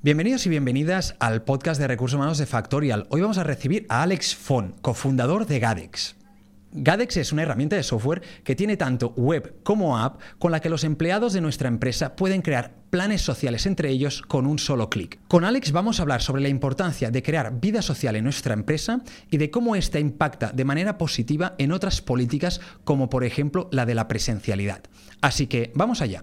Bienvenidos y bienvenidas al podcast de recursos humanos de Factorial. Hoy vamos a recibir a Alex Fon, cofundador de Gadex. Gadex es una herramienta de software que tiene tanto web como app con la que los empleados de nuestra empresa pueden crear planes sociales entre ellos con un solo clic. Con Alex vamos a hablar sobre la importancia de crear vida social en nuestra empresa y de cómo esta impacta de manera positiva en otras políticas como por ejemplo la de la presencialidad. Así que vamos allá.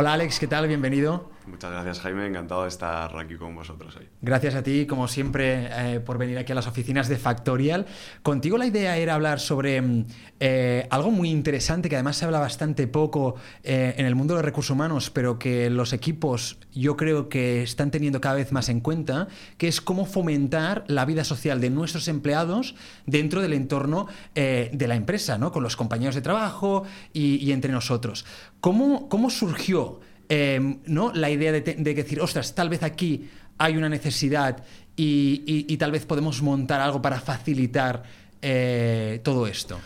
Hola Alex, ¿qué tal? Bienvenido. Muchas gracias Jaime, encantado de estar aquí con vosotros hoy. Gracias a ti, como siempre, eh, por venir aquí a las oficinas de Factorial. Contigo la idea era hablar sobre mm, eh, algo muy interesante que además se habla bastante poco eh, en el mundo de los recursos humanos, pero que los equipos yo creo que están teniendo cada vez más en cuenta, que es cómo fomentar la vida social de nuestros empleados dentro del entorno de la empresa, ¿no? con los compañeros de trabajo y, y entre nosotros. ¿Cómo, cómo surgió? Em, ¿no? la idea de, decir, ostras, tal vez aquí hay una necesidad y, tal vez podemos montar algo para facilitar eh, todo esto.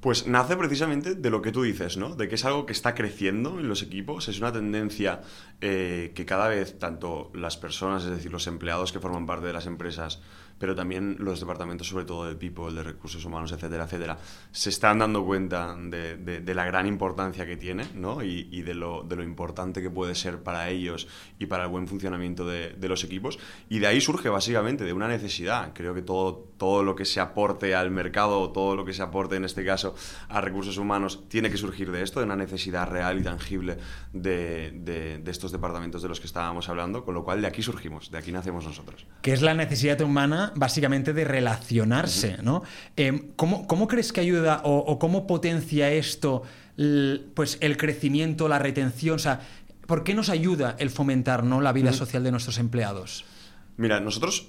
Pues nace precisamente de lo que tú dices, ¿no? De que es algo que está creciendo en los equipos, es una tendencia eh, que cada vez tanto las personas, es decir, los empleados que forman parte de las empresas, pero también los departamentos, sobre todo de people, de recursos humanos, etcétera, etcétera, se están dando cuenta de, la gran importancia que tiene ¿no? y, de, lo, de, lo, importante que puede ser para ellos y para el buen funcionamiento de, los equipos. Y de ahí surge básicamente de una necesidad. Creo que todo, todo lo que se aporte al mercado, todo lo que se aporte en este caso a recursos humanos, tiene que surgir de esto, de una necesidad real y tangible de, estos departamentos de los que estábamos hablando, con lo cual de aquí surgimos, de aquí nacemos nosotros. ¿Qué es la necesidad humana? Básicamente de relacionarse, ¿no? Em, ¿cómo, crees que ayuda o, cómo potencia esto pues, el crecimiento, la retención? O sea, ¿por qué nos ayuda el fomentar ¿no? la vida social de nuestros empleados? Mira, nosotros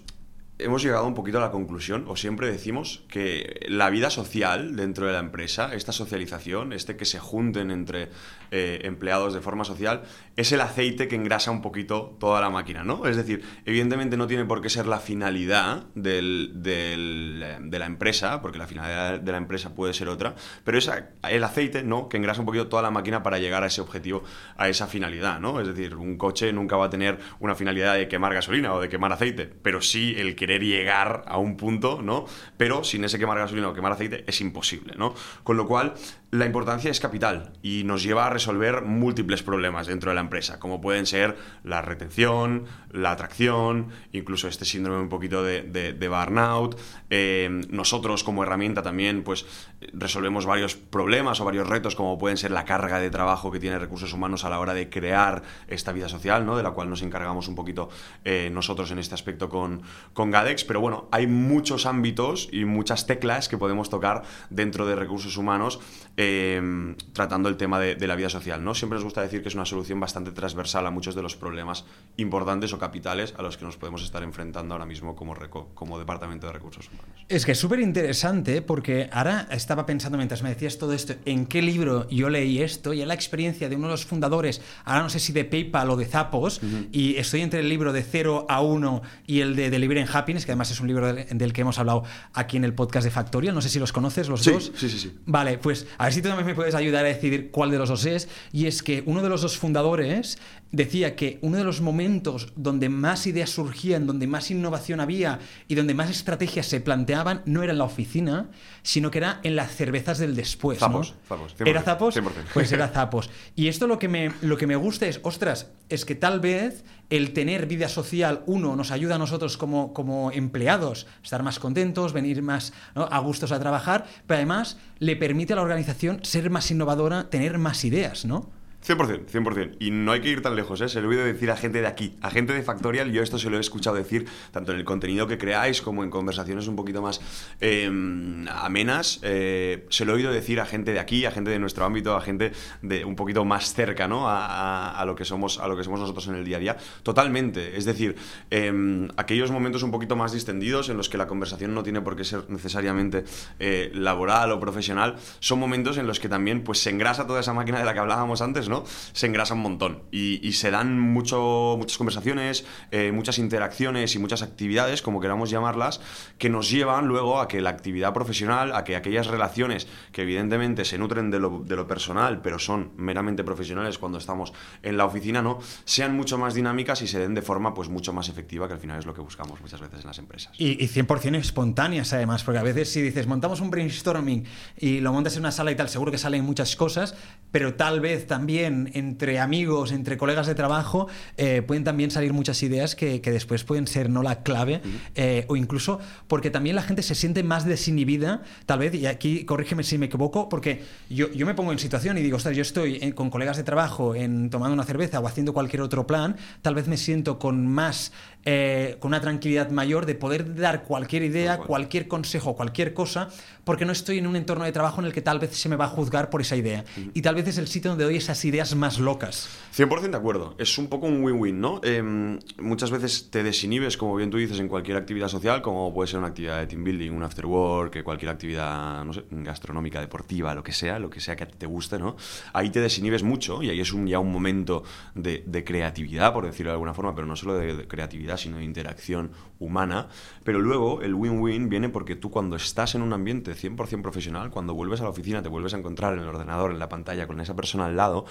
hemos llegado un poquito a la conclusión, o siempre decimos, que la vida social dentro de la empresa, esta socialización, este que se junten entre eh, empleados de forma social, es el aceite que engrasa un poquito toda la máquina, ¿no? Es decir, evidentemente no tiene por qué ser la finalidad del, eh, de la empresa, porque la finalidad de la empresa puede ser otra, pero es el aceite, ¿no? Que engrasa un poquito toda la máquina para llegar a ese objetivo, a esa finalidad, ¿no? Es decir, un coche nunca va a tener una finalidad de quemar gasolina o de quemar aceite, pero sí el que querer llegar a un punto, ¿no? Pero sin ese quemar gasolina o quemar aceite es imposible, ¿no? Con lo cual, la importancia es capital y nos lleva a resolver múltiples problemas dentro de la empresa, como pueden ser la retención, la atracción, incluso este síndrome un poquito de, de, burnout. Eh, nosotros como herramienta también, pues, resolvemos varios problemas o varios retos, como pueden ser la carga de trabajo que tiene recursos humanos a la hora de crear esta vida social, ¿no? De la cual nos encargamos un poquito eh, nosotros en este aspecto con, con Gadex, pero bueno, hay muchos ámbitos y muchas teclas que podemos tocar dentro de recursos humanos em, tratando el tema de, la vida social, ¿no? Siempre nos gusta decir que es una solución bastante transversal a muchos de los problemas importantes o capitales a los que nos podemos estar enfrentando ahora mismo como, como Departamento de Recursos Humanos. Es que es súper interesante porque ahora estaba pensando mientras me decías todo esto, en qué libro yo leí esto y en la experiencia de uno de los fundadores, ahora no sé si de PayPal o de Zappos, y estoy entre el libro de 0 a 1 y el de Delivery en que además es un libro del, que hemos hablado aquí en el podcast de Factorial. No sé si los conoces los dos. Sí, sí, sí. Vale, pues a ver si tú también me puedes ayudar a decidir cuál de los dos es. Y es que uno de los dos fundadores decía que uno de los momentos donde más ideas surgían, donde más innovación había y donde más estrategias se planteaban no era en la oficina, sino que era en las cervezas del después. Zapos, ¿Era Zapos? Pues era Zapos. Y esto lo que, me, lo que me gusta es, ostras, es que tal vez el tener vida social, uno, nos ayuda a nosotros como, como empleados a estar más contentos, venir más a gustos a trabajar, pero además le permite a la organización ser más innovadora, tener más ideas, ¿no? 100%, 100%. Y no hay que ir tan lejos, ¿eh? Se lo he oído decir a gente de aquí, a gente de Factorial. Yo esto se lo he escuchado decir tanto en el contenido que creáis como en conversaciones un poquito más em, amenas. Eh, se lo he oído decir a gente de aquí, a gente de nuestro ámbito, a gente de un poquito más cerca, ¿no? A, lo, que somos, a lo que somos nosotros en el día a día. Totalmente. Es decir, em, aquellos momentos un poquito más distendidos en los que la conversación no tiene por qué ser necesariamente eh, laboral o profesional, son momentos en los que también pues, se engrasa toda esa máquina de la que hablábamos antes, ¿no? Se engrasa un montón y, se dan mucho, muchas conversaciones, eh, muchas interacciones y muchas actividades, como queramos llamarlas, que nos llevan luego a que la actividad profesional, a que aquellas relaciones que evidentemente se nutren de lo, de lo personal, pero son meramente profesionales cuando estamos en la oficina, ¿no? Sean mucho más dinámicas y se den de forma pues mucho más efectiva, que al final es lo que buscamos muchas veces en las empresas. Y, y 100% espontáneas además, porque a veces si dices, montamos un brainstorming y lo montas en una sala y tal, seguro que salen muchas cosas, pero tal vez también entre amigos, entre colegas de trabajo, eh, pueden también salir muchas ideas que, después pueden ser no la clave, eh, o incluso porque también la gente se siente más desinhibida, tal vez, y aquí corrígeme si me equivoco, porque yo, yo me pongo en situación y digo, ostras, yo estoy eh, con colegas de trabajo en tomando una cerveza o haciendo cualquier otro plan, tal vez me siento con más eh, con una tranquilidad mayor de poder dar cualquier idea, cualquier consejo, cualquier cosa, porque no estoy en un entorno de trabajo en el que tal vez se me va a juzgar por esa idea. Y tal vez es el sitio donde doy esas ideas más locas. 100% de acuerdo. Es un poco un win-win, ¿no? Em, muchas veces te desinhibes, como bien tú dices, en cualquier actividad social, como puede ser una actividad de team building, un after work, cualquier actividad, no sé, gastronómica, deportiva, lo que sea, lo que sea que te guste, ¿no? Ahí te desinhibes mucho y ahí es un, ya un momento de, creatividad, por decirlo de alguna forma, pero no solo de creatividad, sino de interacción humana. Pero luego el win-win viene porque tú cuando estás en un ambiente 100% profesional, cuando vuelves a la oficina, te vuelves a encontrar en el ordenador, en la pantalla, con esa persona al lado,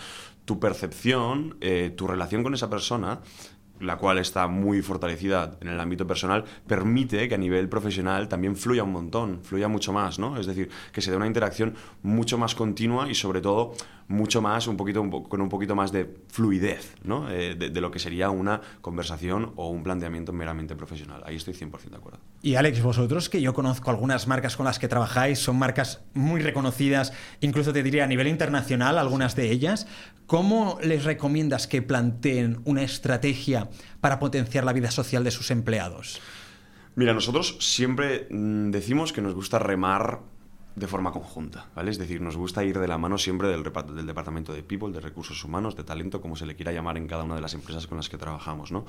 tu percepción, eh, tu relación con esa persona la cual está muy fortalecida en el ámbito personal, permite que a nivel profesional también fluya un montón, fluya mucho más, ¿no? Es decir, que se dé una interacción mucho más continua y sobre todo mucho más, un poquito, con un poquito más de fluidez, ¿no? Eh, de, lo que sería una conversación o un planteamiento meramente profesional. Ahí estoy 100% de acuerdo. Y Alex, vosotros, que yo conozco algunas marcas con las que trabajáis, son marcas muy reconocidas, incluso te diría a nivel internacional, algunas de ellas, ¿cómo les recomiendas que planteen una estrategia para potenciar la vida social de sus empleados? Mira, nosotros siempre mm, decimos que nos gusta remar de forma conjunta, ¿vale? Es decir, nos gusta ir de la mano siempre del, del, departamento de people, de recursos humanos, de talento, como se le quiera llamar en cada una de las empresas con las que trabajamos, ¿no?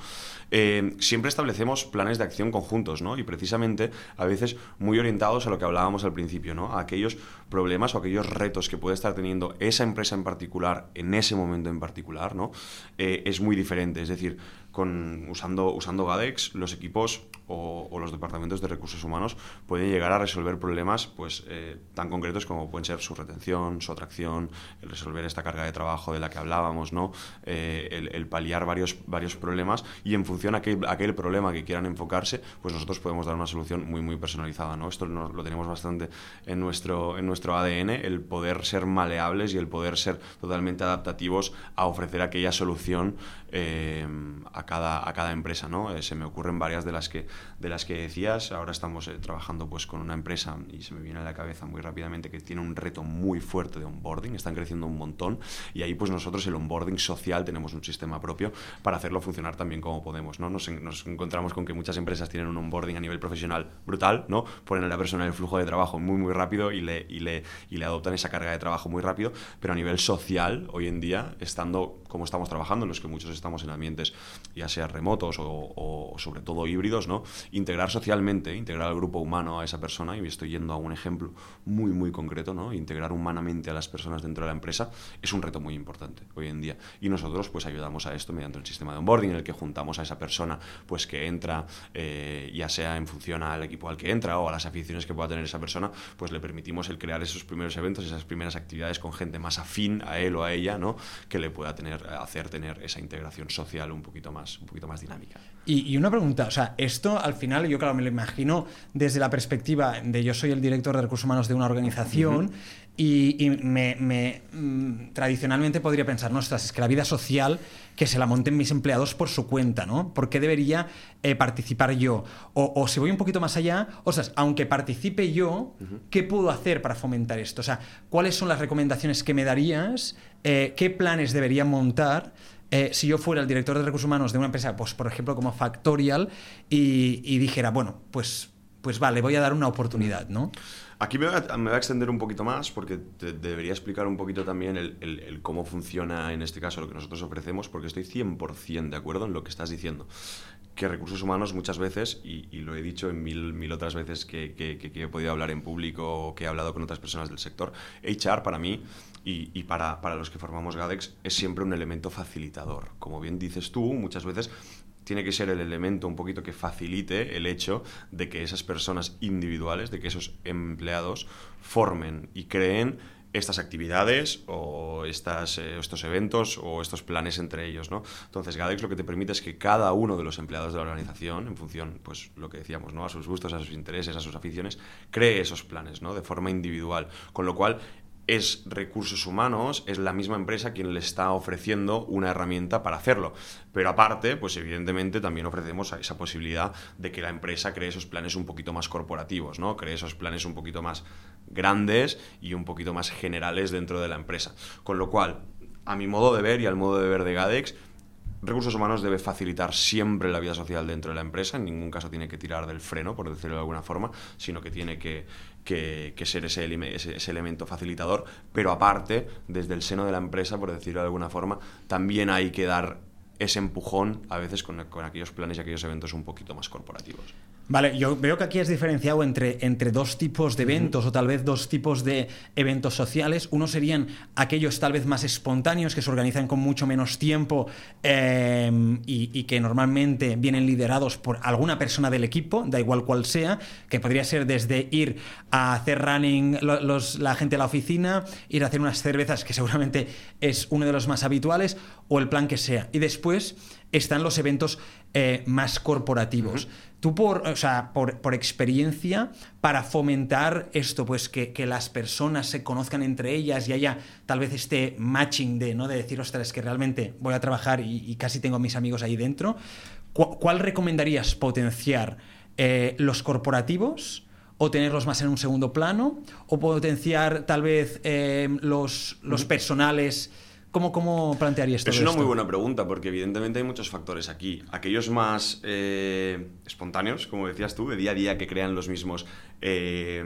Eh, siempre establecemos planes de acción conjuntos, ¿no? Y precisamente a veces muy orientados a lo que hablábamos al principio, ¿no? A aquellos problemas o aquellos retos que puede estar teniendo esa empresa en particular en ese momento en particular, ¿no? Eh, es muy diferente, es decir, usando, usando GADEX, los equipos o, los departamentos de recursos humanos pueden llegar a resolver problemas pues, eh, tan concretos como pueden ser su retención, su atracción, el resolver esta carga de trabajo de la que hablábamos, ¿no? Eh, el, paliar varios, varios problemas y en función a aquel, aquel, problema que quieran enfocarse, pues nosotros podemos dar una solución muy, muy personalizada. ¿no? Esto lo tenemos bastante en nuestro, en nuestro ADN, el poder ser maleables y el poder ser totalmente adaptativos a ofrecer aquella solución eh, a, cada, a cada empresa. ¿no? Eh, se me ocurren varias de las que, de las que decías. Ahora estamos eh, trabajando pues, con una empresa y se me viene a la cabeza muy rápidamente que tiene un reto muy fuerte de onboarding, están creciendo un montón y ahí pues nosotros el onboarding social tenemos un sistema propio para hacerlo funcionar también como podemos. ¿no? Nos, nos encontramos con que muchas empresas tienen un onboarding a nivel profesional brutal, ¿no? ponen a la persona en el flujo de trabajo muy muy rápido y le, y le, y le adoptan esa carga de trabajo muy rápido, pero a nivel social hoy en día, estando como estamos trabajando, en los que muchos estamos en ambientes ya sea remotos o, sobre todo híbridos, ¿no? Integrar socialmente, integrar al grupo humano a esa persona, y estoy yendo a un ejemplo muy, muy concreto, ¿no? Integrar humanamente a las personas dentro de la empresa es un reto muy importante hoy en día. Y nosotros pues ayudamos a esto mediante un sistema de onboarding en el que juntamos a esa persona pues que entra, eh, ya sea en función al equipo al que entra o a las aficiones que pueda tener esa persona, pues le permitimos el crear esos primeros eventos, esas primeras actividades con gente más afín a él o a ella, ¿no? Que le pueda tener, hacer tener esa integración social un poquito más, un poquito más dinámica. Y, una pregunta, o sea, esto al final yo claro me lo imagino desde la perspectiva de yo soy el director de recursos humanos de una organización y, me, mm, tradicionalmente podría pensar, no, ostras, es que la vida social que se la monten mis empleados por su cuenta, ¿no? ¿Por qué debería eh, participar yo? O, si voy un poquito más allá, o sea, aunque participe yo, ¿qué puedo hacer para fomentar esto? O sea, ¿cuáles son las recomendaciones que me darías? Eh, ¿Qué planes debería montar? Eh, si yo fuera el director de recursos humanos de una empresa, pues por ejemplo como Factorial, y, dijera, bueno, pues, pues vale, voy a dar una oportunidad, ¿no? Aquí me voy, a, extender un poquito más porque te debería explicar un poquito también el, cómo funciona en este caso lo que nosotros ofrecemos, porque estoy 100% de acuerdo en lo que estás diciendo. que recursos humanos muchas veces, y, lo he dicho en mil, mil otras veces que, he podido hablar en público o que he hablado con otras personas del sector, HR para mí y, para, para, los que formamos GADEX es siempre un elemento facilitador. Como bien dices tú, muchas veces tiene que ser el elemento un poquito que facilite el hecho de que esas personas individuales, de que esos empleados formen y creen estas actividades o estas, eh, estos eventos o estos planes entre ellos. ¿no? Entonces, GADEX lo que te permite es que cada uno de los empleados de la organización, en función, pues lo que decíamos, ¿no? a sus gustos, a sus intereses, a sus aficiones, cree esos planes ¿no? de forma individual. Con lo cual, es recursos humanos, es la misma empresa quien le está ofreciendo una herramienta para hacerlo. Pero aparte, pues evidentemente también ofrecemos esa posibilidad de que la empresa cree esos planes un poquito más corporativos, ¿no? Cree esos planes un poquito más grandes y un poquito más generales dentro de la empresa. Con lo cual, a mi modo de ver y al modo de ver de Gadex, recursos humanos debe facilitar siempre la vida social dentro de la empresa, en ningún caso tiene que tirar del freno, por decirlo de alguna forma, sino que tiene que, ser ese, ese, elemento facilitador, pero aparte, desde el seno de la empresa, por decirlo de alguna forma, también hay que dar ese empujón a veces con aquellos planes y aquellos eventos un poquito más corporativos. Vale, yo veo que aquí has diferenciado entre, entre dos tipos de eventos o tal vez dos tipos de eventos sociales. Uno serían aquellos tal vez más espontáneos que se organizan con mucho menos tiempo em, y, que normalmente vienen liderados por alguna persona del equipo, da igual cual sea, que podría ser desde ir a hacer running la gente de la oficina, ir a hacer unas cervezas, que seguramente es uno de los más habituales, o el plan que sea. Y después están los eventos eh, más corporativos. Tú, por, o sea, por, experiencia, para fomentar esto, pues que, las personas se conozcan entre ellas y haya tal vez este matching de, ¿no? de decir, ostras, que realmente voy a trabajar y, casi tengo a mis amigos ahí dentro, ¿cuál recomendarías potenciar? Eh, ¿Los corporativos? o tenerlos más en un segundo plano, o potenciar tal vez eh, los, los personales ¿Cómo, cómo plantearías esto? Es una muy buena pregunta, porque evidentemente hay muchos factores aquí. Aquellos más eh, espontáneos, como decías tú, de día a día que crean los mismos eh,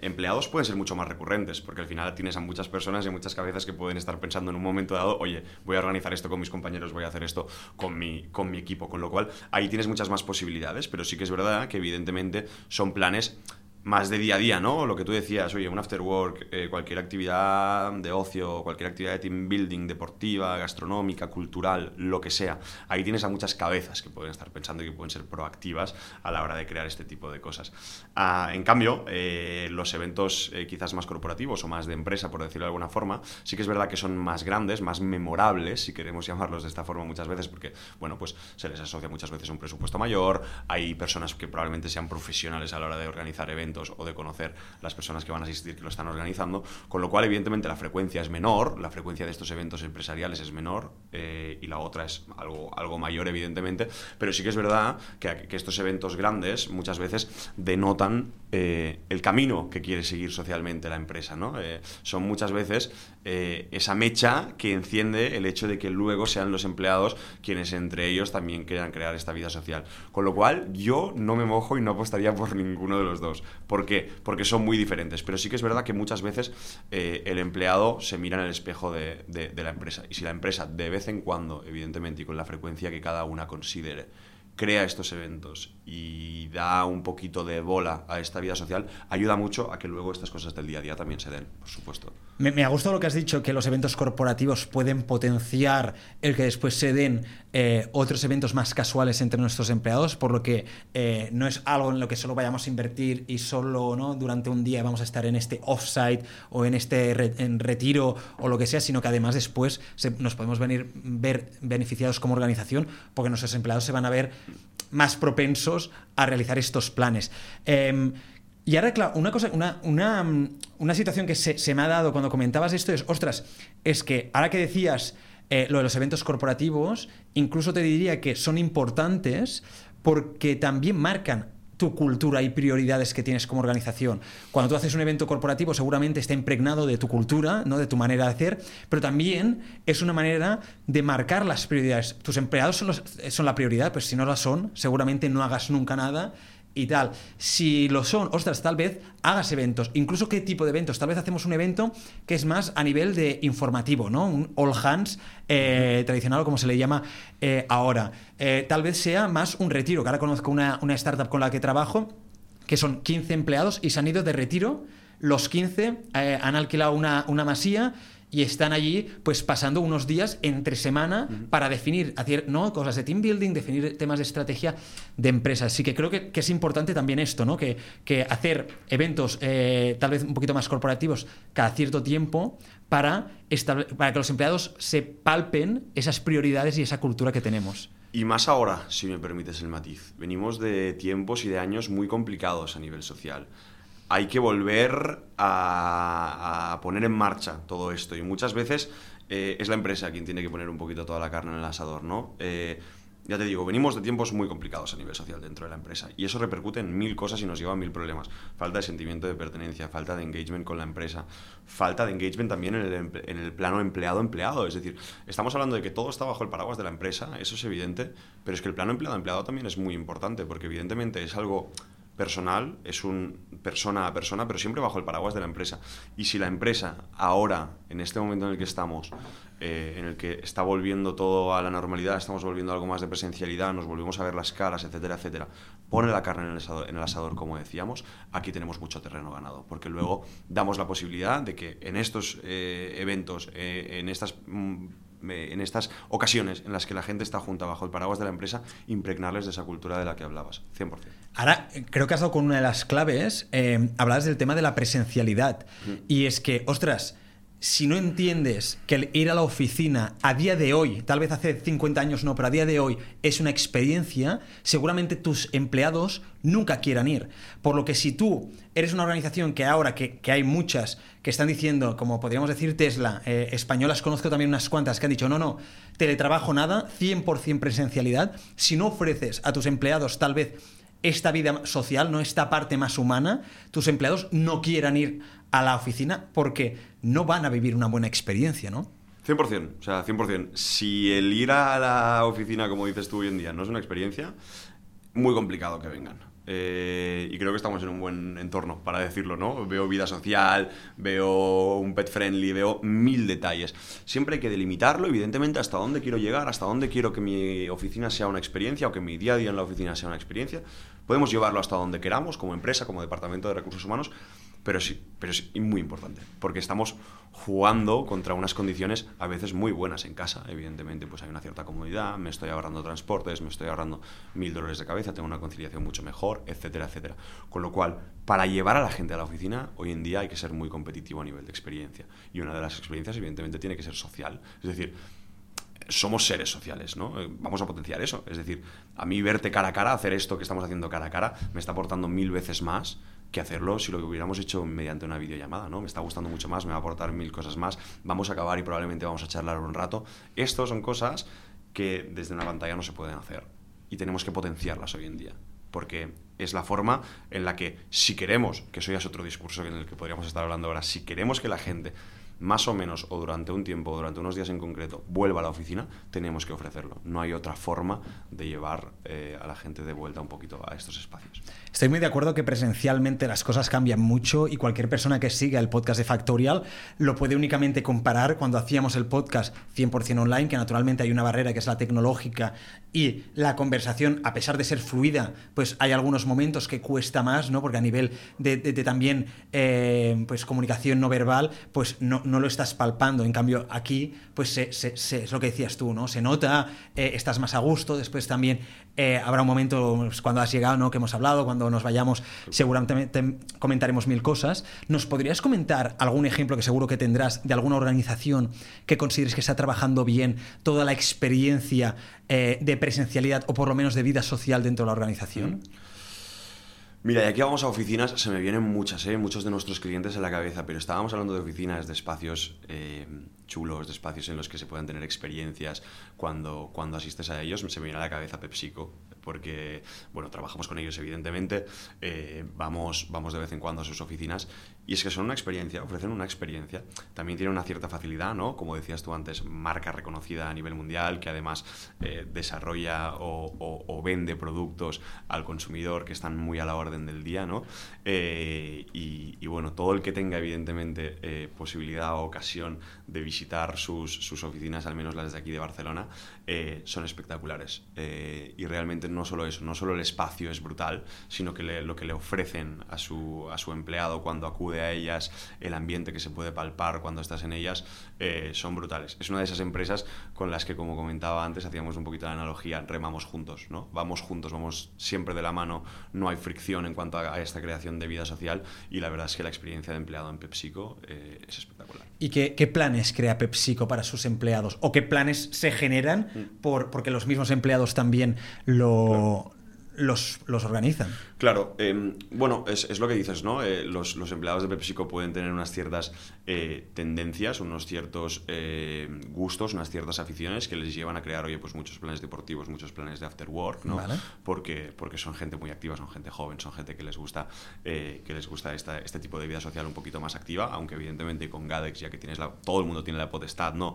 empleados, pueden ser mucho más recurrentes, porque al final tienes a muchas personas y muchas cabezas que pueden estar pensando en un momento dado, oye, voy a organizar esto con mis compañeros, voy a hacer esto con mi, con mi equipo, con lo cual ahí tienes muchas más posibilidades, pero sí que es verdad que evidentemente son planes más de día a día, ¿no? Lo que tú decías, oye, un after work, eh, cualquier actividad de ocio, cualquier actividad de team building, deportiva, gastronómica, cultural, lo que sea. Ahí tienes a muchas cabezas que pueden estar pensando y que pueden ser proactivas a la hora de crear este tipo de cosas. Ah, en cambio, eh, los eventos eh, quizás más corporativos o más de empresa, por decirlo de alguna forma, sí que es verdad que son más grandes, más memorables, si queremos llamarlos de esta forma muchas veces, porque, bueno, pues se les asocia muchas veces un presupuesto mayor, hay personas que probablemente sean profesionales a la hora de organizar eventos o de conocer las personas que van a asistir, que lo están organizando, con lo cual evidentemente la frecuencia es menor, la frecuencia de estos eventos empresariales es menor eh, y la otra es algo, algo mayor evidentemente, pero sí que es verdad que, estos eventos grandes muchas veces denotan eh, el camino que quiere seguir socialmente la empresa. ¿no? Eh, son muchas veces esa mecha que enciende el hecho de que luego sean los empleados quienes entre ellos también quieran crear esta vida social. Con lo cual yo no me mojo y no apostaría por ninguno de los dos. ¿Por qué? Porque son muy diferentes. Pero sí que es verdad que muchas veces eh, el empleado se mira en el espejo de, de la empresa. Y si la empresa de vez en cuando, evidentemente, y con la frecuencia que cada una considere, crea estos eventos y da un poquito de bola a esta vida social, ayuda mucho a que luego estas cosas del día a día también se den, por supuesto. Me, ha gustado lo que has dicho, que los eventos corporativos pueden potenciar el que después se den eh, otros eventos más casuales entre nuestros empleados, por lo que eh, no es algo en lo que solo vayamos a invertir y solo ¿no? durante un día vamos a estar en este offsite o en este en retiro o lo que sea, sino que además después nos podemos venir ver beneficiados como organización porque nuestros empleados se van a ver más propensos a realizar estos planes. Em, y ahora, claro, una cosa, una, una, situación que se, me ha dado cuando comentabas esto es, ostras, es que ahora que decías eh, lo de los eventos corporativos, incluso te diría que son importantes porque también marcan tu cultura y prioridades que tienes como organización. Cuando tú haces un evento corporativo seguramente está impregnado de tu cultura, ¿no? de tu manera de hacer, pero también es una manera de marcar las prioridades. Tus empleados son, son la prioridad, pero si no la son, seguramente no hagas nunca nada y tal. Si lo son, ostras, tal vez hagas eventos. Incluso qué tipo de eventos. Tal vez hacemos un evento que es más a nivel de informativo, ¿no? Un all hands eh, tradicional, como se le llama eh, ahora. Eh, tal vez sea más un retiro, que ahora conozco una, una startup con la que trabajo, que son 15 empleados y se han ido de retiro. Los 15 han alquilado una, una masía y están allí pues pasando unos días entre semana para definir hacer, ¿no? cosas de team building, definir temas de estrategia de empresas. Así que creo que, es importante también esto, ¿no? que, que hacer eventos eh, tal vez un poquito más corporativos cada cierto tiempo para, para que los empleados se palpen esas prioridades y esa cultura que tenemos. Y más ahora, si me permites el matiz. Venimos de tiempos y de años muy complicados a nivel social hay que volver a, poner en marcha todo esto. Y muchas veces eh, es la empresa quien tiene que poner un poquito toda la carne en el asador, ¿no? Eh, ya te digo, venimos de tiempos muy complicados a nivel social dentro de la empresa y eso repercute en mil cosas y nos lleva a mil problemas. Falta de sentimiento de pertenencia, falta de engagement con la empresa, falta de engagement también en el, en el plano empleado-empleado. Es decir, estamos hablando de que todo está bajo el paraguas de la empresa, eso es evidente, pero es que el plano empleado-empleado también es muy importante porque evidentemente es algo personal, es un persona a persona, pero siempre bajo el paraguas de la empresa. Y si la empresa ahora, en este momento en el que estamos, eh, en el que está volviendo todo a la normalidad, estamos volviendo a algo más de presencialidad, nos volvemos a ver las caras, etcétera, etcétera, pone la carne en el asador, como decíamos, aquí tenemos mucho terreno ganado, porque luego damos la posibilidad de que en estos eh, eventos, eh, en estas... Mm, en estas ocasiones en las que la gente está junta bajo el paraguas de la empresa, impregnarles de esa cultura de la que hablabas, 100%. Ahora, creo que has dado con una de las claves, eh, hablabas del tema de la presencialidad. Y es que, ostras, si no entiendes que el ir a la oficina a día de hoy, tal vez hace 50 años no, pero a día de hoy es una experiencia, seguramente tus empleados nunca quieran ir. Por lo que si tú eres una organización que ahora, que, hay muchas que están diciendo, como podríamos decir Tesla, eh, españolas conozco también unas cuantas que han dicho, no, no, teletrabajo nada, 100% presencialidad, si no ofreces a tus empleados tal vez esta vida social, no esta parte más humana, tus empleados no quieran ir a la oficina porque no van a vivir una buena experiencia, ¿no? 100%, o sea, 100%. Si el ir a la oficina, como dices tú hoy en día, no es una experiencia, muy complicado que vengan. Eh, y creo que estamos en un buen entorno para decirlo, ¿no? Veo vida social, veo un pet friendly, veo mil detalles. Siempre hay que delimitarlo, evidentemente, hasta dónde quiero llegar, hasta dónde quiero que mi oficina sea una experiencia o que mi día a día en la oficina sea una experiencia. Podemos llevarlo hasta donde queramos, como empresa, como departamento de recursos humanos, pero sí, pero es muy importante, porque estamos jugando contra unas condiciones a veces muy buenas en casa, evidentemente, pues hay una cierta comodidad, me estoy ahorrando transportes, me estoy ahorrando mil dólares de cabeza, tengo una conciliación mucho mejor, etcétera, etcétera. Con lo cual, para llevar a la gente a la oficina, hoy en día hay que ser muy competitivo a nivel de experiencia. Y una de las experiencias, evidentemente, tiene que ser social. Es decir, somos seres sociales, ¿no? Eh, vamos a potenciar eso. Es decir, a mí verte cara a cara, hacer esto que estamos haciendo cara a cara, me está aportando mil veces más que hacerlo si lo hubiéramos hecho mediante una videollamada, ¿no? Me está gustando mucho más, me va a aportar mil cosas más, vamos a acabar y probablemente vamos a charlar un rato. Estos son cosas que desde una pantalla no se pueden hacer y tenemos que potenciarlas hoy en día, porque es la forma en la que si queremos, que eso ya es otro discurso en el que podríamos estar hablando ahora, si queremos que la gente más o menos o durante un tiempo o durante unos días en concreto vuelva a la oficina, tenemos que ofrecerlo. No hay otra forma de llevar eh, a la gente de vuelta un poquito a estos espacios. Estoy muy de acuerdo que presencialmente las cosas cambian mucho y cualquier persona que siga el podcast de Factorial lo puede únicamente comparar cuando hacíamos el podcast 100% online, que naturalmente hay una barrera que es la tecnológica y la conversación, a pesar de ser fluida, pues hay algunos momentos que cuesta más, ¿no? Porque a nivel de, también eh, pues comunicación no verbal, pues no, no, lo estás palpando. En cambio, aquí, pues es lo que decías tú, ¿no? Se nota, eh, estás más a gusto, después también eh, habrá un momento pues, cuando has llegado, ¿no? Que hemos hablado, cuando nos vayamos, seguramente comentaremos mil cosas. ¿Nos podrías comentar algún ejemplo que seguro que tendrás de alguna organización que consideres que está trabajando bien toda la experiencia eh, de presencialidad o por lo menos de vida social dentro de la organización? Mira, y aquí vamos a oficinas, se me vienen muchas, ¿eh? muchos de nuestros clientes en la cabeza, pero estábamos hablando de oficinas, de espacios eh, chulos, de espacios en los que se puedan tener experiencias cuando, cuando asistes a ellos. Se me viene a la cabeza PepsiCo, porque, bueno, trabajamos con ellos evidentemente, eh, vamos, vamos de vez en cuando a sus oficinas y es que son una experiencia, ofrecen una experiencia. También tienen una cierta facilidad, ¿no? Como decías tú antes, marca reconocida a nivel mundial que además eh, desarrolla o, vende productos al consumidor que están muy a la orden del día, ¿no? Eh, y, bueno, todo el que tenga evidentemente eh, posibilidad o ocasión de visitar sus, sus, oficinas, al menos las de aquí de Barcelona, son espectaculares. y realmente no solo eso, no solo el espacio es brutal, sino que lo que le ofrecen a su, a su empleado cuando acude a ellas, el ambiente que se puede palpar cuando estás en ellas, eh, son brutales. Es una de esas empresas con las que, como comentaba antes, hacíamos un poquito la analogía, remamos juntos, ¿no? Vamos juntos, vamos siempre de la mano, no hay fricción en cuanto a esta creación de vida social y la verdad es que la experiencia de empleado en PepsiCo eh, es espectacular. ¿Y qué, planes crea PepsiCo para sus empleados? ¿O qué planes se generan. Por, porque los mismos empleados también lo, los, los organizan? Claro, em, bueno, es, lo que dices, ¿no? Eh, los, empleados de PepsiCo pueden tener unas ciertas eh, tendencias, unos ciertos eh, gustos, unas ciertas aficiones que les llevan a crear, oye, pues muchos planes deportivos, muchos planes de after work, ¿no? Porque, porque son gente muy activa, son gente joven, son gente que les gusta, que les gusta este tipo de vida social un poquito más activa, aunque evidentemente con Gadex, ya que tienes la, todo el mundo tiene la potestad, ¿no?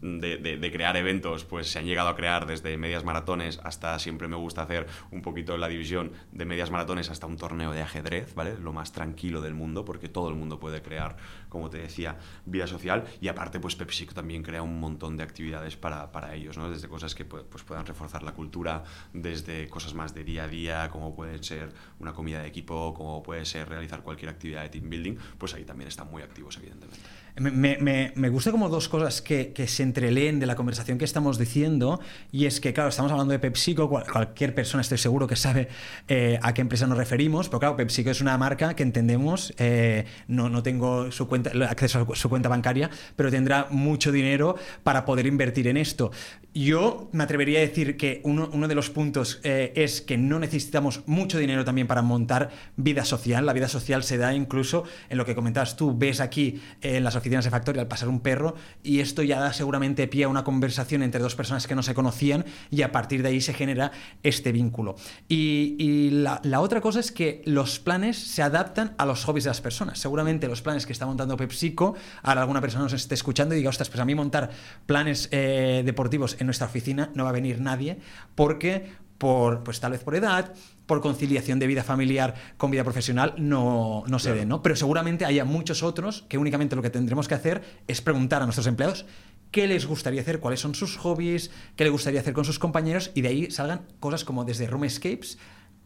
De, de crear eventos, pues se han llegado a crear desde medias maratones hasta siempre me gusta hacer un poquito la división de medias maratones hasta un torneo de ajedrez, ¿vale? Lo más tranquilo del mundo, porque todo el mundo puede crear, como te decía, vida social. Y aparte, pues PepsiCo también crea un montón de actividades para, para ellos, ¿no? Desde cosas que pues, puedan reforzar la cultura, desde cosas más de día a día, como puede ser una comida de equipo, como puede ser realizar cualquier actividad de team building, pues ahí también están muy activos, evidentemente. Me, me, gusta como dos cosas que, que, se entreleen de la conversación que estamos diciendo, y es que, claro, estamos hablando de PepsiCo, cualquier persona estoy seguro que sabe eh, a qué empresa nos referimos, pero claro, PepsiCo es una marca que entendemos, eh, no, no tengo su cuenta, acceso a su cuenta bancaria, pero tendrá mucho dinero para poder invertir en esto. Yo me atrevería a decir que uno, de los puntos eh, es que no necesitamos mucho dinero también para montar vida social. La vida social se da incluso en lo que comentabas tú, ves aquí en las oficinas de Factory al pasar un perro y esto ya da seguramente pie a una conversación entre dos personas que no se conocían y a partir de ahí se genera este vínculo. Y, la, otra cosa es que los planes se adaptan a los hobbies de las personas. Seguramente los planes que está montando PepsiCo, ahora alguna persona nos esté escuchando y diga, ostras, pues a mí montar planes eh, deportivos en nuestra oficina no va a venir nadie porque por, pues tal vez por edad, por conciliación de vida familiar con vida profesional, no, no se ve, ¿no? Pero seguramente haya muchos otros que únicamente lo que tendremos que hacer es preguntar a nuestros empleados qué les gustaría hacer, cuáles son sus hobbies, qué les gustaría hacer con sus compañeros y de ahí salgan cosas como desde room escapes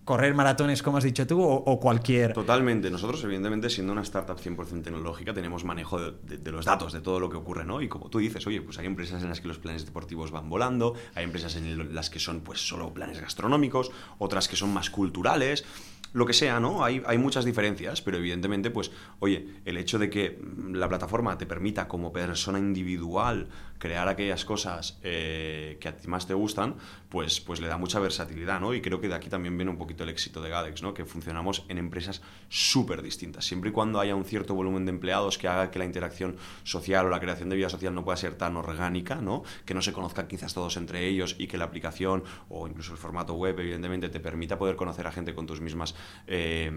correr maratones, como has dicho tú, o, cualquier... Totalmente. Nosotros, evidentemente, siendo una startup 100% tecnológica, tenemos manejo de, los datos, de todo lo que ocurre, ¿no? Y como tú dices, oye, pues hay empresas en las que los planes deportivos van volando, hay empresas en las que son pues solo planes gastronómicos, otras que son más culturales, lo que sea, ¿no? Hay, hay muchas diferencias, pero evidentemente, pues, oye, el hecho de que la plataforma te permita como persona individual crear aquellas cosas eh, que a ti más te gustan, pues, pues le da mucha versatilidad, ¿no? Y creo que de aquí también viene un poquito el éxito de Gadex, ¿no? Que funcionamos en empresas súper distintas. Siempre y cuando haya un cierto volumen de empleados que haga que la interacción social o la creación de vida social no pueda ser tan orgánica, ¿no? Que no se conozcan quizás todos entre ellos y que la aplicación o incluso el formato web, evidentemente, te permita poder conocer a gente con tus mismas, eh,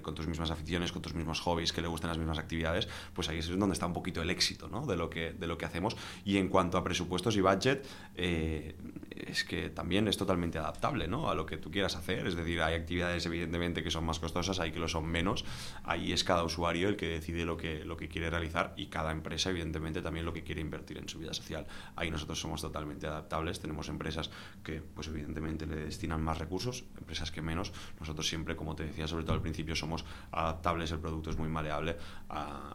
con tus mismas aficiones, con tus mismos hobbies, que le gusten las mismas actividades, pues ahí es donde está un poquito el éxito, ¿no? De lo que, de lo que hacemos y en cuanto a presupuestos y budget, eh, es que también es totalmente adaptable ¿no? a lo que tú quieras hacer. Es decir, hay actividades evidentemente que son más costosas, hay que lo son menos. Ahí es cada usuario el que decide lo que, lo que quiere realizar y cada empresa evidentemente también lo que quiere invertir en su vida social. Ahí nosotros somos totalmente adaptables. Tenemos empresas que pues evidentemente le destinan más recursos, empresas que menos. Nosotros siempre, como te decía, sobre todo al principio, somos adaptables. El producto es muy maleable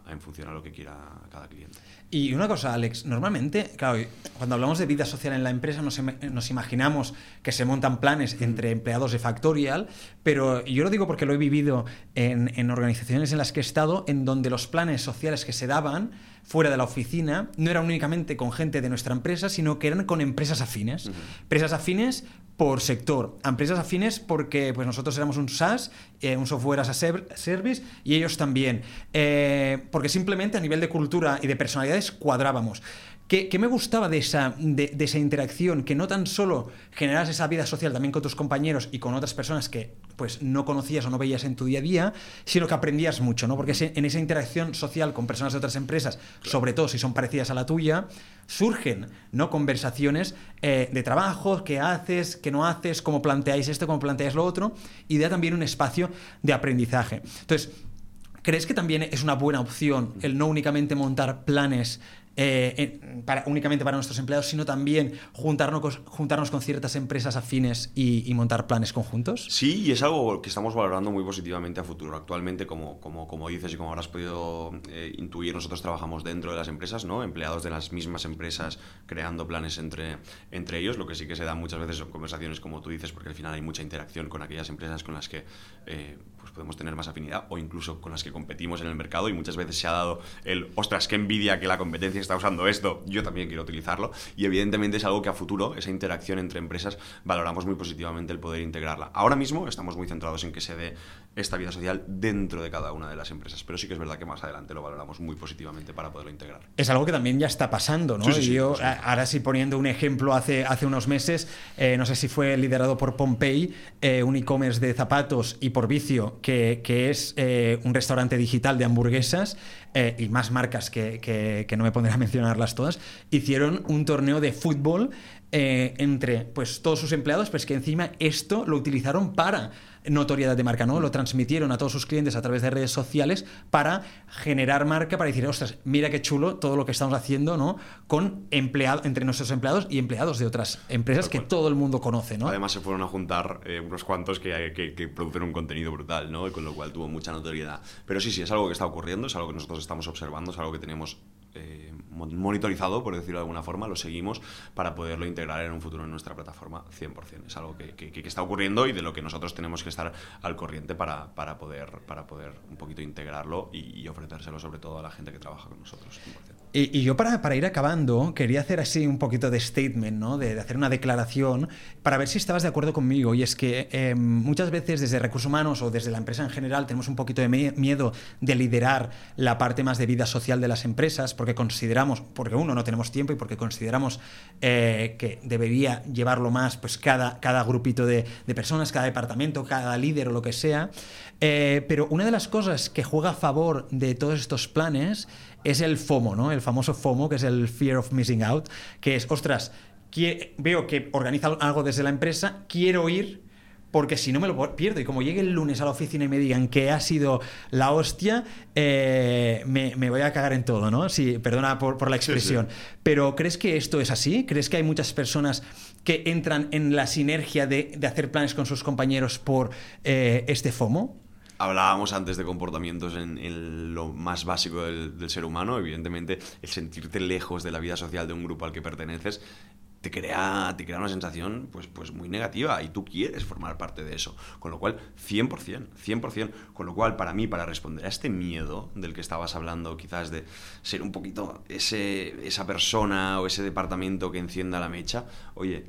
en función a lo que quiera cada cliente. Y una cosa, Alex, normalmente, claro, cuando hablamos de vida social en la empresa nos, nos imaginamos que se montan planes entre empleados de Factorial, pero yo lo digo porque lo he vivido en, en organizaciones en las que he estado, en donde los planes sociales que se daban fuera de la oficina no eran únicamente con gente de nuestra empresa, sino que eran con empresas afines. Empresas afines por sector, empresas afines porque pues nosotros éramos un SaaS, eh, un software as a service, y ellos también. Eh, porque simplemente a nivel de cultura y de personalidades cuadrábamos. ¿Qué, me gustaba de esa, de, esa interacción? Que no tan solo generas esa vida social también con tus compañeros y con otras personas que pues no conocías o no veías en tu día a día, sino que aprendías mucho, ¿no? Porque en esa interacción social con personas de otras empresas, sobre todo si son parecidas a la tuya, surgen ¿no? conversaciones eh, de trabajo, qué haces, qué no haces, cómo planteáis esto, cómo planteáis lo otro, y da también un espacio de aprendizaje. Entonces, ¿crees que también es una buena opción el no únicamente montar planes eh, para, únicamente para nuestros empleados, sino también juntarnos, juntarnos con ciertas empresas afines y, montar planes conjuntos? Sí, y es algo que estamos valorando muy positivamente a futuro. Actualmente, como, como, como dices y como habrás podido eh, intuir, nosotros trabajamos dentro de las empresas, ¿no? empleados de las mismas empresas creando planes entre, entre ellos. Lo que sí que se da muchas veces son conversaciones, como tú dices, porque al final hay mucha interacción con aquellas empresas con las que eh, podemos tener más afinidad o incluso con las que competimos en el mercado y muchas veces se ha dado el, ostras, qué envidia que la competencia está usando esto, yo también quiero utilizarlo. Y evidentemente es algo que a futuro, esa interacción entre empresas, valoramos muy positivamente el poder integrarla. Ahora mismo estamos muy centrados en que se dé esta vida social dentro de cada una de las empresas, pero sí que es verdad que más adelante lo valoramos muy positivamente para poderlo integrar. Es algo que también ya está pasando, ¿no? yo, ahora sí poniendo un ejemplo, hace, hace unos meses, eh, no sé si fue liderado por Pompey, eh, un e-commerce de zapatos y por vicio, que, que es eh, un restaurante digital de hamburguesas, eh, y más marcas que, que, no me pondré a mencionarlas todas, hicieron un torneo de fútbol eh, entre pues, todos sus empleados, pues que encima esto lo utilizaron para notoriedad de marca, ¿no? Lo transmitieron a todos sus clientes a través de redes sociales para generar marca, para decir, ostras, mira qué chulo todo lo que estamos haciendo, ¿no? Con empleados, entre nuestros empleados y empleados de otras empresas que todo el mundo conoce, ¿no? Además se fueron a juntar eh, unos cuantos que, que, que, producen un contenido brutal, ¿no? Con lo cual tuvo mucha notoriedad. Pero sí, sí, es algo que está ocurriendo, es algo que nosotros estamos observando, es algo que tenemos eh, monitorizado, por decirlo de alguna forma, lo seguimos para poderlo integrar en un futuro en nuestra plataforma 100%. Es algo que, que, está ocurriendo y de lo que nosotros tenemos que estar al corriente para, para poder, para poder un poquito integrarlo y, y, ofrecérselo sobre todo a la gente que trabaja con nosotros 100%. Y, yo para, para, ir acabando, quería hacer así un poquito de statement, ¿no? de, hacer una declaración para ver si estabas de acuerdo conmigo. Y es que eh, muchas veces desde recursos humanos o desde la empresa en general tenemos un poquito de miedo de liderar la parte más de vida social de las empresas porque consideramos, porque uno, no tenemos tiempo y porque consideramos eh, que debería llevarlo más pues cada, cada grupito de, de, personas, cada departamento, cada líder o lo que sea. Eh, pero una de las cosas que juega a favor de todos estos planes es el FOMO, ¿no? El famoso FOMO, que es el Fear of Missing Out, que es, ostras, veo que organiza algo desde la empresa, quiero ir porque si no me lo pierdo. Y como llegue el lunes a la oficina y me digan que ha sido la hostia, eh, me, voy a cagar en todo, ¿no? Sí, perdona por, la expresión. Pero ¿crees que esto es así? ¿Crees que hay muchas personas que entran en la sinergia de, hacer planes con sus compañeros por eh, este FOMO? Hablábamos antes de comportamientos en, lo más básico del, ser humano, evidentemente el sentirte lejos de la vida social de un grupo al que perteneces te crea, te crea una sensación pues, pues muy negativa y tú quieres formar parte de eso. Con lo cual, 100%, 100%. Con lo cual, para mí, para responder a este miedo del que estabas hablando, quizás de ser un poquito ese, esa persona o ese departamento que encienda la mecha, oye,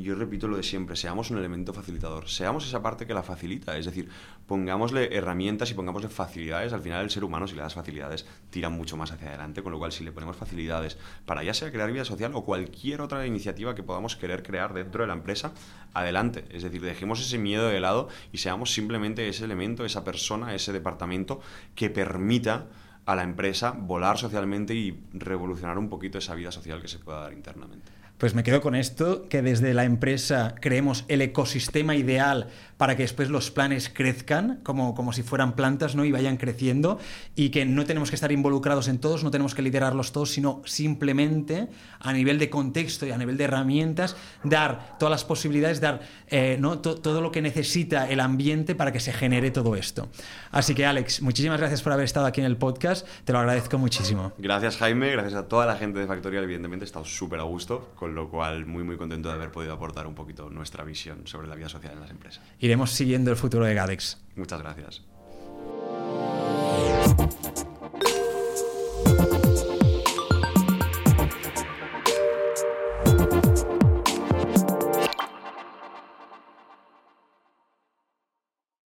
yo repito lo de siempre, seamos un elemento facilitador, seamos esa parte que la facilita, es decir, pongámosle herramientas y pongámosle facilidades, al final el ser humano si le das facilidades tira mucho más hacia adelante, con lo cual si le ponemos facilidades para ya sea crear vida social o cualquier otra iniciativa que podamos querer crear dentro de la empresa, adelante, es decir, dejemos ese miedo de lado y seamos simplemente ese elemento, esa persona, ese departamento que permita a la empresa volar socialmente y revolucionar un poquito esa vida social que se pueda dar internamente. Pues me quedo con esto, que desde la empresa creemos el ecosistema ideal para que después los planes crezcan como, como si fueran plantas ¿no? y vayan creciendo y que no tenemos que estar involucrados en todos, no tenemos que liderarlos todos, sino simplemente a nivel de contexto y a nivel de herramientas dar todas las posibilidades, dar eh, ¿no? todo lo que necesita el ambiente para que se genere todo esto. Así que Alex, muchísimas gracias por haber estado aquí en el podcast, te lo agradezco muchísimo. Gracias Jaime, gracias a toda la gente de Factorial, evidentemente he estado súper a gusto con lo cual muy muy contento de haber podido aportar un poquito nuestra visión sobre la vida social en las empresas. Iremos siguiendo el futuro de Gadex. Muchas gracias.